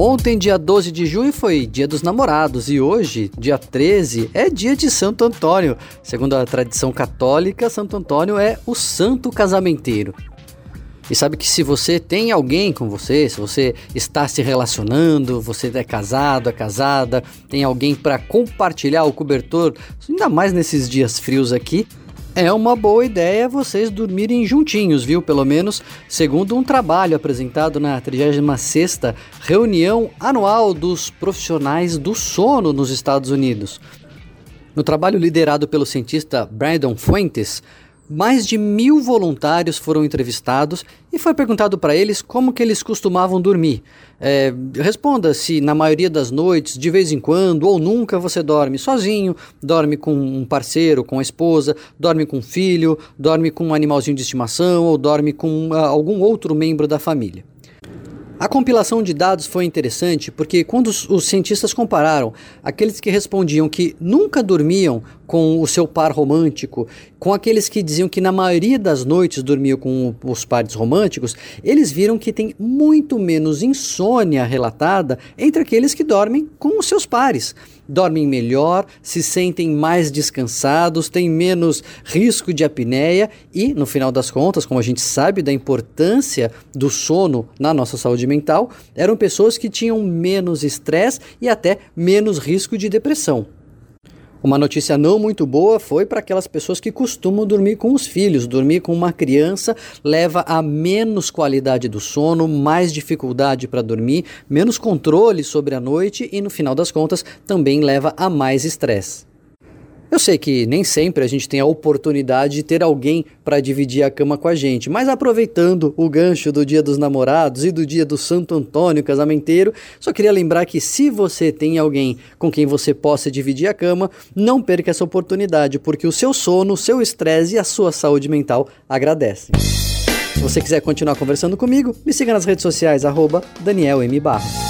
Ontem, dia 12 de junho, foi dia dos namorados e hoje, dia 13, é dia de Santo Antônio. Segundo a tradição católica, Santo Antônio é o santo casamenteiro. E sabe que se você tem alguém com você, se você está se relacionando, você é casado, é casada, tem alguém para compartilhar o cobertor, ainda mais nesses dias frios aqui, é uma boa ideia vocês dormirem juntinhos, viu? Pelo menos segundo um trabalho apresentado na 36ª reunião anual dos profissionais do sono nos Estados Unidos. No trabalho liderado pelo cientista Brandon Fuentes, mais de mil voluntários foram entrevistados e foi perguntado para eles como que eles costumavam dormir. É, responda se na maioria das noites, de vez em quando ou nunca você dorme sozinho, dorme com um parceiro, com a esposa, dorme com um filho, dorme com um animalzinho de estimação ou dorme com uh, algum outro membro da família. A compilação de dados foi interessante porque quando os, os, cientistas compararam aqueles que respondiam que nunca dormiam com o seu par romântico com aqueles que diziam que na maioria das noites dormiam com os pares românticos, eles viram que tem muito menos insônia relatada entre aqueles que dormem com os seus pares dormem melhor, se sentem mais descansados, têm menos risco de apneia e, no final das contas, como a gente sabe da importância do sono na nossa saúde mental, eram pessoas que tinham menos estresse e até menos risco de depressão. Uma notícia não muito boa foi para aquelas pessoas que costumam dormir com os filhos. Dormir com uma criança leva a menos qualidade do sono, mais dificuldade para dormir, menos controle sobre a noite e, no final das contas, também leva a mais estresse. Eu sei que nem sempre a gente tem a oportunidade de ter alguém para dividir a cama com a gente, mas aproveitando o gancho do Dia dos Namorados e do Dia do Santo Antônio casamenteiro, só queria lembrar que se você tem alguém com quem você possa dividir a cama, não perca essa oportunidade, porque o seu sono, o seu estresse e a sua saúde mental agradecem. Se você quiser continuar conversando comigo, me siga nas redes sociais, arroba Daniel M. Barros.